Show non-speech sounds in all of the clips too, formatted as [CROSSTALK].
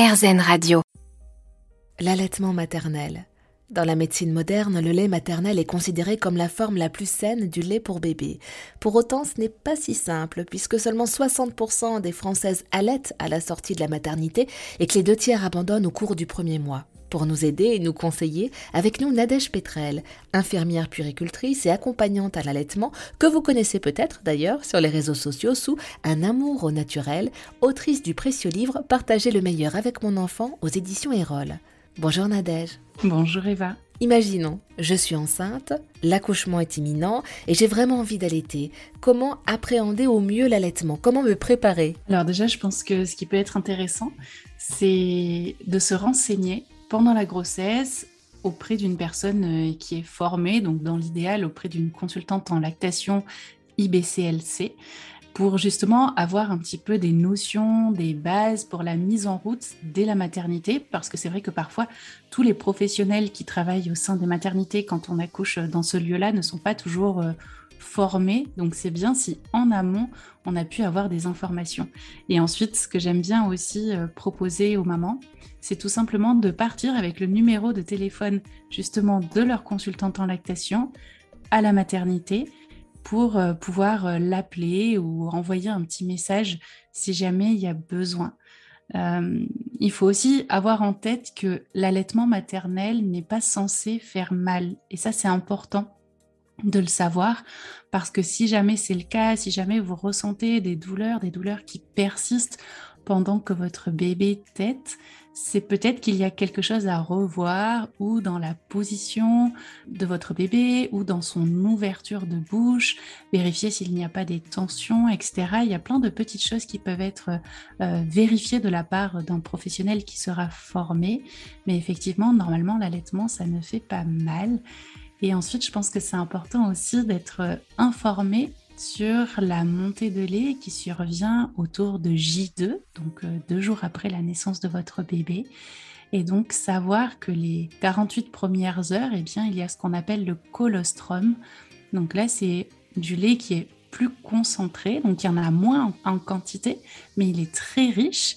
RZN Radio. L'allaitement maternel. Dans la médecine moderne, le lait maternel est considéré comme la forme la plus saine du lait pour bébé. Pour autant, ce n'est pas si simple, puisque seulement 60% des Françaises allaitent à la sortie de la maternité et que les deux tiers abandonnent au cours du premier mois. Pour nous aider et nous conseiller, avec nous Nadège Petrel, infirmière puricultrice et accompagnante à l'allaitement, que vous connaissez peut-être d'ailleurs sur les réseaux sociaux sous Un amour au naturel, autrice du précieux livre Partager le meilleur avec mon enfant aux éditions Erol. Bonjour Nadège. Bonjour Eva. Imaginons, je suis enceinte, l'accouchement est imminent et j'ai vraiment envie d'allaiter. Comment appréhender au mieux l'allaitement? Comment me préparer? Alors déjà, je pense que ce qui peut être intéressant, c'est de se renseigner pendant la grossesse auprès d'une personne euh, qui est formée, donc dans l'idéal auprès d'une consultante en lactation IBCLC, pour justement avoir un petit peu des notions, des bases pour la mise en route dès la maternité, parce que c'est vrai que parfois tous les professionnels qui travaillent au sein des maternités quand on accouche dans ce lieu-là ne sont pas toujours euh, formés, donc c'est bien si en amont on a pu avoir des informations. Et ensuite, ce que j'aime bien aussi euh, proposer aux mamans, c'est tout simplement de partir avec le numéro de téléphone justement de leur consultante en lactation à la maternité pour euh, pouvoir euh, l'appeler ou envoyer un petit message si jamais il y a besoin. Il faut aussi avoir en tête que l'allaitement maternel n'est pas censé faire mal. Et ça, c'est important de le savoir parce que si jamais c'est le cas, si jamais vous ressentez des douleurs, des douleurs qui persistent pendant que votre bébé tête, c'est peut-être qu'il y a quelque chose à revoir ou dans la position de votre bébé ou dans son ouverture de bouche, vérifier s'il n'y a pas des tensions, etc. Il y a plein de petites choses qui peuvent être euh, vérifiées de la part d'un professionnel qui sera formé. Mais effectivement, normalement, l'allaitement, ça ne fait pas mal. Et ensuite, je pense que c'est important aussi d'être informé sur la montée de lait qui survient autour de J2, donc euh, deux jours après la naissance de votre bébé. Et donc savoir que les 48 premières heures, eh bien, il y a ce qu'on appelle le colostrum. Donc là, c'est du lait qui est plus concentré, donc il y en a moins en quantité, mais il est très riche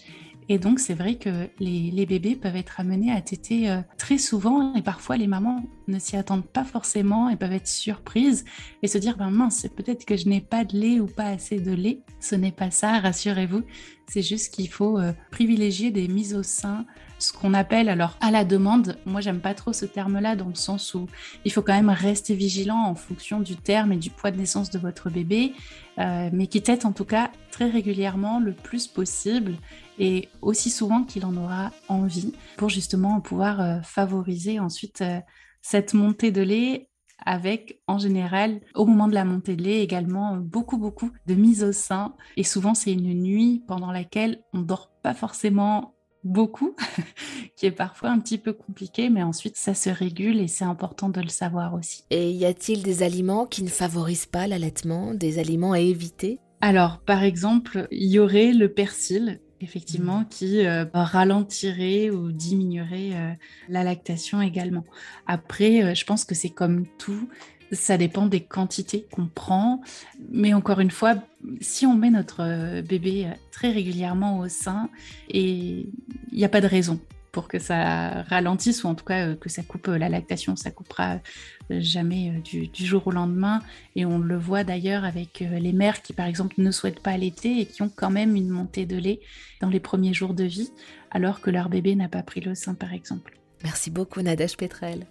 et donc, c'est vrai que les, bébés peuvent être amenés à téter euh, très souvent et parfois les mamans ne s'y attendent pas forcément et peuvent être surprises et se dire ben mince, peut-être que je n'ai pas de lait ou pas assez de lait. Ce n'est pas ça, rassurez-vous. C'est juste qu'il faut euh, privilégier des mises au sein ce qu'on appelle alors à la demande. Moi, j'aime pas trop ce terme-là dans le sens où il faut quand même rester vigilant en fonction du terme et du poids de naissance de votre bébé, euh, mais qui en tout cas très régulièrement le plus possible et aussi souvent qu'il en aura envie pour justement pouvoir euh, favoriser ensuite euh, cette montée de lait avec en général au moment de la montée de lait également beaucoup beaucoup de mise au sein et souvent c'est une nuit pendant laquelle on dort pas forcément beaucoup, [LAUGHS] qui est parfois un petit peu compliqué, mais ensuite ça se régule et c'est important de le savoir aussi. Et y a-t-il des aliments qui ne favorisent pas l'allaitement, des aliments à éviter? Alors, par exemple, il y aurait le persil effectivement, mmh. qui euh, ralentirait ou diminuerait euh, la lactation également. Après, euh, je pense que c'est comme tout, ça dépend des quantités qu'on prend. Mais encore une fois, si on met notre euh, bébé euh, très régulièrement au sein, et il n'y a pas de raison pour que ça ralentisse ou en tout cas euh, que ça coupe la lactation, ça coupera jamais du, jour au lendemain. Et on le voit d'ailleurs avec les mères qui par exemple ne souhaitent pas allaiter et qui ont quand même une montée de lait dans les premiers jours de vie alors que leur bébé n'a pas pris le sein par exemple. Merci beaucoup Nadège Petrel.